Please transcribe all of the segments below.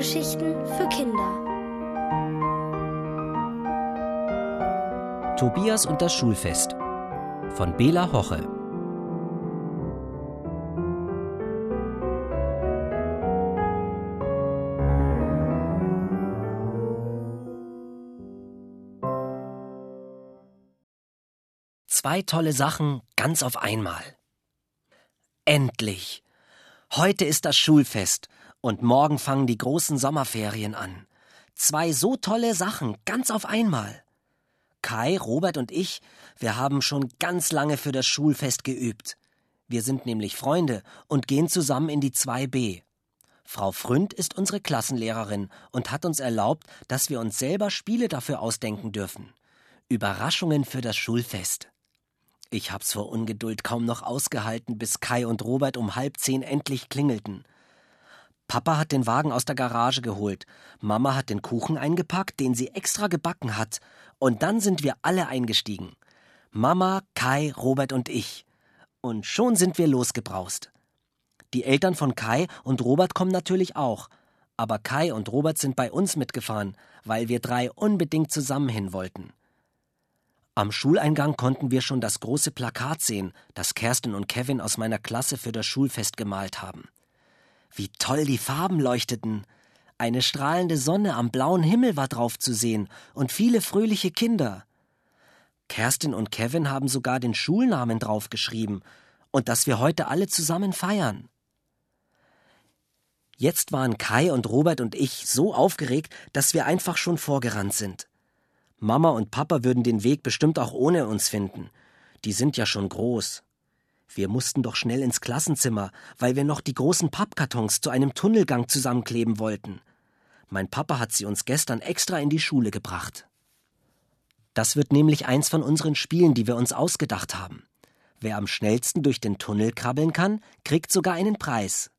Hörgeschichten für Kinder. Tobias und das Schulfest von Bela Hoche. Zwei tolle Sachen ganz auf einmal. Endlich! Heute ist das Schulfest und morgen fangen die großen Sommerferien an. Zwei so tolle Sachen ganz auf einmal. Kai, Robert und ich, wir haben schon ganz lange für das Schulfest geübt. Wir sind nämlich Freunde und gehen zusammen in die 2b. Frau Fründ ist unsere Klassenlehrerin und hat uns erlaubt, dass wir uns selber Spiele dafür ausdenken dürfen. Überraschungen für das Schulfest. Ich hab's vor Ungeduld kaum noch ausgehalten, bis Kai und Robert um halb zehn endlich klingelten. Papa hat den Wagen aus der Garage geholt, Mama hat den Kuchen eingepackt, den sie extra gebacken hat, und dann sind wir alle eingestiegen. Mama, Kai, Robert und ich. Und schon sind wir losgebraust. Die Eltern von Kai und Robert kommen natürlich auch, aber Kai und Robert sind bei uns mitgefahren, weil wir drei unbedingt zusammen hin wollten. Am Schuleingang konnten wir schon das große Plakat sehen, das Kerstin und Kevin aus meiner Klasse für das Schulfest gemalt haben. Wie toll die Farben leuchteten. Eine strahlende Sonne am blauen Himmel war drauf zu sehen und viele fröhliche Kinder. Kerstin und Kevin haben sogar den Schulnamen draufgeschrieben und dass wir heute alle zusammen feiern. Jetzt waren Kai und Robert und ich so aufgeregt, dass wir einfach schon vorgerannt sind. Mama und Papa würden den Weg bestimmt auch ohne uns finden. Die sind ja schon groß. Wir mussten doch schnell ins Klassenzimmer, weil wir noch die großen Pappkartons zu einem Tunnelgang zusammenkleben wollten. Mein Papa hat sie uns gestern extra in die Schule gebracht. Das wird nämlich eins von unseren Spielen, die wir uns ausgedacht haben. Wer am schnellsten durch den Tunnel krabbeln kann, kriegt sogar einen Preis.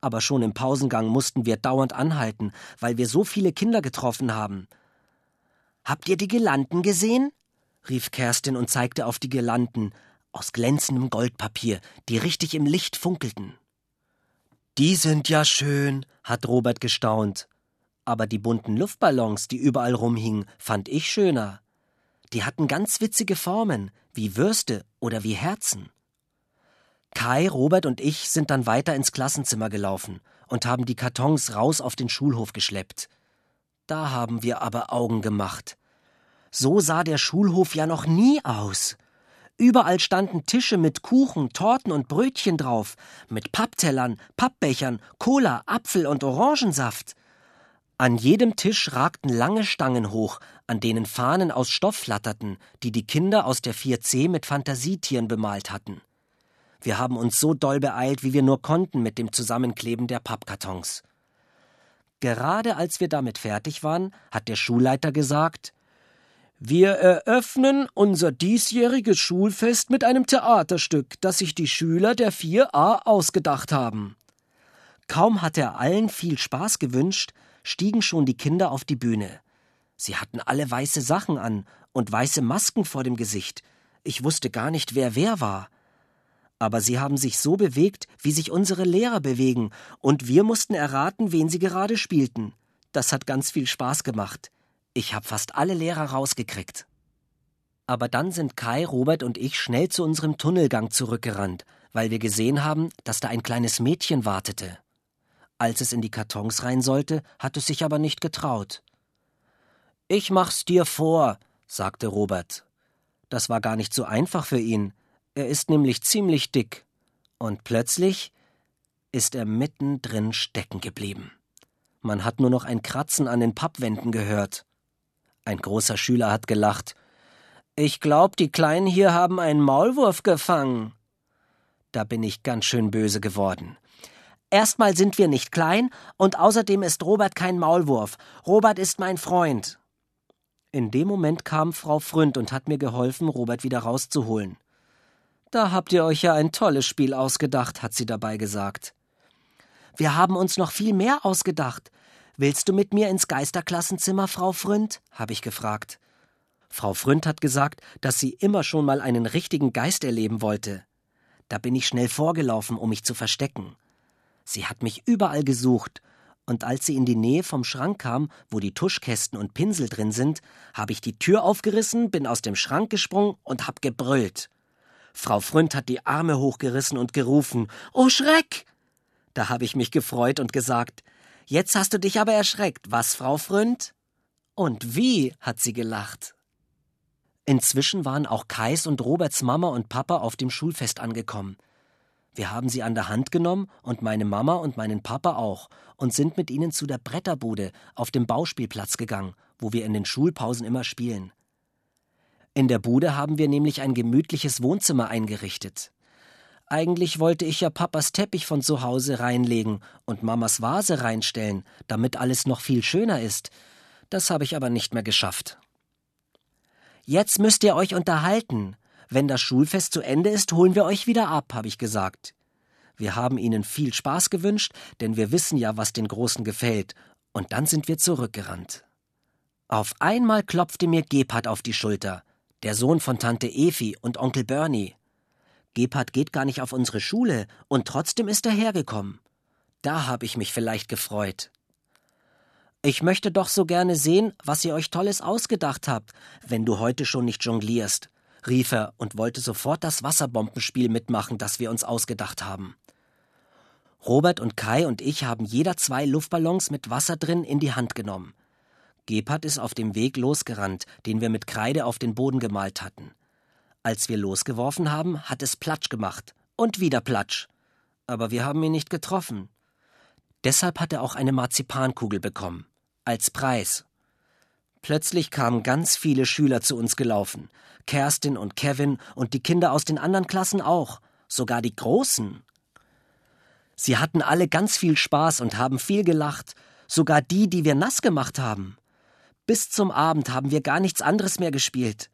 Aber schon im Pausengang mussten wir dauernd anhalten, weil wir so viele Kinder getroffen haben – Habt ihr die Girlanden gesehen? rief Kerstin und zeigte auf die Girlanden aus glänzendem Goldpapier, die richtig im Licht funkelten. Die sind ja schön, hat Robert gestaunt. Aber die bunten Luftballons, die überall rumhingen, fand ich schöner. Die hatten ganz witzige Formen, wie Würste oder wie Herzen. Kai, Robert und ich sind dann weiter ins Klassenzimmer gelaufen und haben die Kartons raus auf den Schulhof geschleppt. Da haben wir aber Augen gemacht. So sah der Schulhof ja noch nie aus. Überall standen Tische mit Kuchen, Torten und Brötchen drauf, mit Papptellern, Pappbechern, Cola, Apfel und Orangensaft. An jedem Tisch ragten lange Stangen hoch, an denen Fahnen aus Stoff flatterten, die die Kinder aus der 4C mit Fantasietieren bemalt hatten. Wir haben uns so doll beeilt, wie wir nur konnten mit dem Zusammenkleben der Pappkartons. Gerade als wir damit fertig waren, hat der Schulleiter gesagt Wir eröffnen unser diesjähriges Schulfest mit einem Theaterstück, das sich die Schüler der 4a ausgedacht haben. Kaum hat er allen viel Spaß gewünscht, stiegen schon die Kinder auf die Bühne. Sie hatten alle weiße Sachen an und weiße Masken vor dem Gesicht. Ich wusste gar nicht, wer wer war aber sie haben sich so bewegt, wie sich unsere Lehrer bewegen, und wir mussten erraten, wen sie gerade spielten. Das hat ganz viel Spaß gemacht. Ich habe fast alle Lehrer rausgekriegt. Aber dann sind Kai, Robert und ich schnell zu unserem Tunnelgang zurückgerannt, weil wir gesehen haben, dass da ein kleines Mädchen wartete. Als es in die Kartons rein sollte, hat es sich aber nicht getraut. Ich mach's dir vor, sagte Robert. Das war gar nicht so einfach für ihn. Er ist nämlich ziemlich dick. Und plötzlich ist er mittendrin stecken geblieben. Man hat nur noch ein Kratzen an den Pappwänden gehört. Ein großer Schüler hat gelacht. Ich glaub, die Kleinen hier haben einen Maulwurf gefangen. Da bin ich ganz schön böse geworden. Erstmal sind wir nicht klein und außerdem ist Robert kein Maulwurf. Robert ist mein Freund. In dem Moment kam Frau Fründ und hat mir geholfen, Robert wieder rauszuholen. Da habt ihr euch ja ein tolles Spiel ausgedacht, hat sie dabei gesagt. Wir haben uns noch viel mehr ausgedacht. Willst du mit mir ins Geisterklassenzimmer, Frau Fründ? habe ich gefragt. Frau Fründ hat gesagt, dass sie immer schon mal einen richtigen Geist erleben wollte. Da bin ich schnell vorgelaufen, um mich zu verstecken. Sie hat mich überall gesucht, Und als sie in die Nähe vom Schrank kam, wo die Tuschkästen und Pinsel drin sind, habe ich die Tür aufgerissen, bin aus dem Schrank gesprungen und hab gebrüllt. Frau Fründ hat die Arme hochgerissen und gerufen: Oh Schreck! Da habe ich mich gefreut und gesagt: Jetzt hast du dich aber erschreckt, was, Frau Fründ? Und wie, hat sie gelacht. Inzwischen waren auch Kais und Roberts Mama und Papa auf dem Schulfest angekommen. Wir haben sie an der Hand genommen und meine Mama und meinen Papa auch und sind mit ihnen zu der Bretterbude auf dem Bauspielplatz gegangen, wo wir in den Schulpausen immer spielen. In der Bude haben wir nämlich ein gemütliches Wohnzimmer eingerichtet. Eigentlich wollte ich ja Papas Teppich von zu Hause reinlegen und Mamas Vase reinstellen, damit alles noch viel schöner ist. Das habe ich aber nicht mehr geschafft. Jetzt müsst ihr euch unterhalten. Wenn das Schulfest zu Ende ist, holen wir euch wieder ab, habe ich gesagt. Wir haben ihnen viel Spaß gewünscht, denn wir wissen ja, was den Großen gefällt, und dann sind wir zurückgerannt. Auf einmal klopfte mir Gebhard auf die Schulter der Sohn von Tante Efi und Onkel Bernie. Gebhard geht gar nicht auf unsere Schule, und trotzdem ist er hergekommen. Da habe ich mich vielleicht gefreut. Ich möchte doch so gerne sehen, was ihr euch Tolles ausgedacht habt, wenn du heute schon nicht jonglierst, rief er und wollte sofort das Wasserbombenspiel mitmachen, das wir uns ausgedacht haben. Robert und Kai und ich haben jeder zwei Luftballons mit Wasser drin in die Hand genommen. Gebhard ist auf dem Weg losgerannt, den wir mit Kreide auf den Boden gemalt hatten. Als wir losgeworfen haben, hat es Platsch gemacht. Und wieder Platsch. Aber wir haben ihn nicht getroffen. Deshalb hat er auch eine Marzipankugel bekommen. Als Preis. Plötzlich kamen ganz viele Schüler zu uns gelaufen. Kerstin und Kevin und die Kinder aus den anderen Klassen auch. Sogar die Großen. Sie hatten alle ganz viel Spaß und haben viel gelacht. Sogar die, die wir nass gemacht haben. Bis zum Abend haben wir gar nichts anderes mehr gespielt.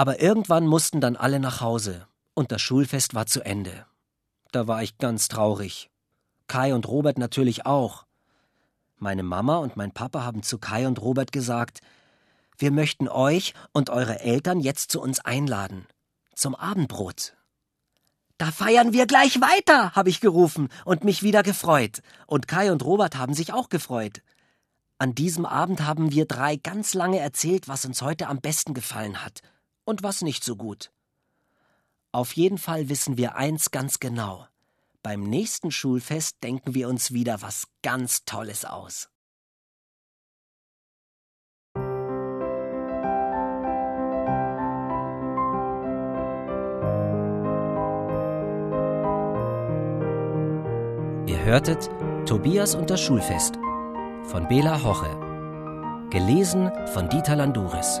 Aber irgendwann mussten dann alle nach Hause und das Schulfest war zu Ende. Da war ich ganz traurig. Kai und Robert natürlich auch. Meine Mama und mein Papa haben zu Kai und Robert gesagt, wir möchten euch und eure Eltern jetzt zu uns einladen. Zum Abendbrot. Da feiern wir gleich weiter, habe ich gerufen und mich wieder gefreut. Und Kai und Robert haben sich auch gefreut. An diesem Abend haben wir drei ganz lange erzählt, was uns heute am besten gefallen hat und was nicht so gut. Auf jeden Fall wissen wir eins ganz genau. Beim nächsten Schulfest denken wir uns wieder was ganz Tolles aus. Ihr hörtet Tobias und das Schulfest von Bela Hoche. Gelesen von Dieter Landuris.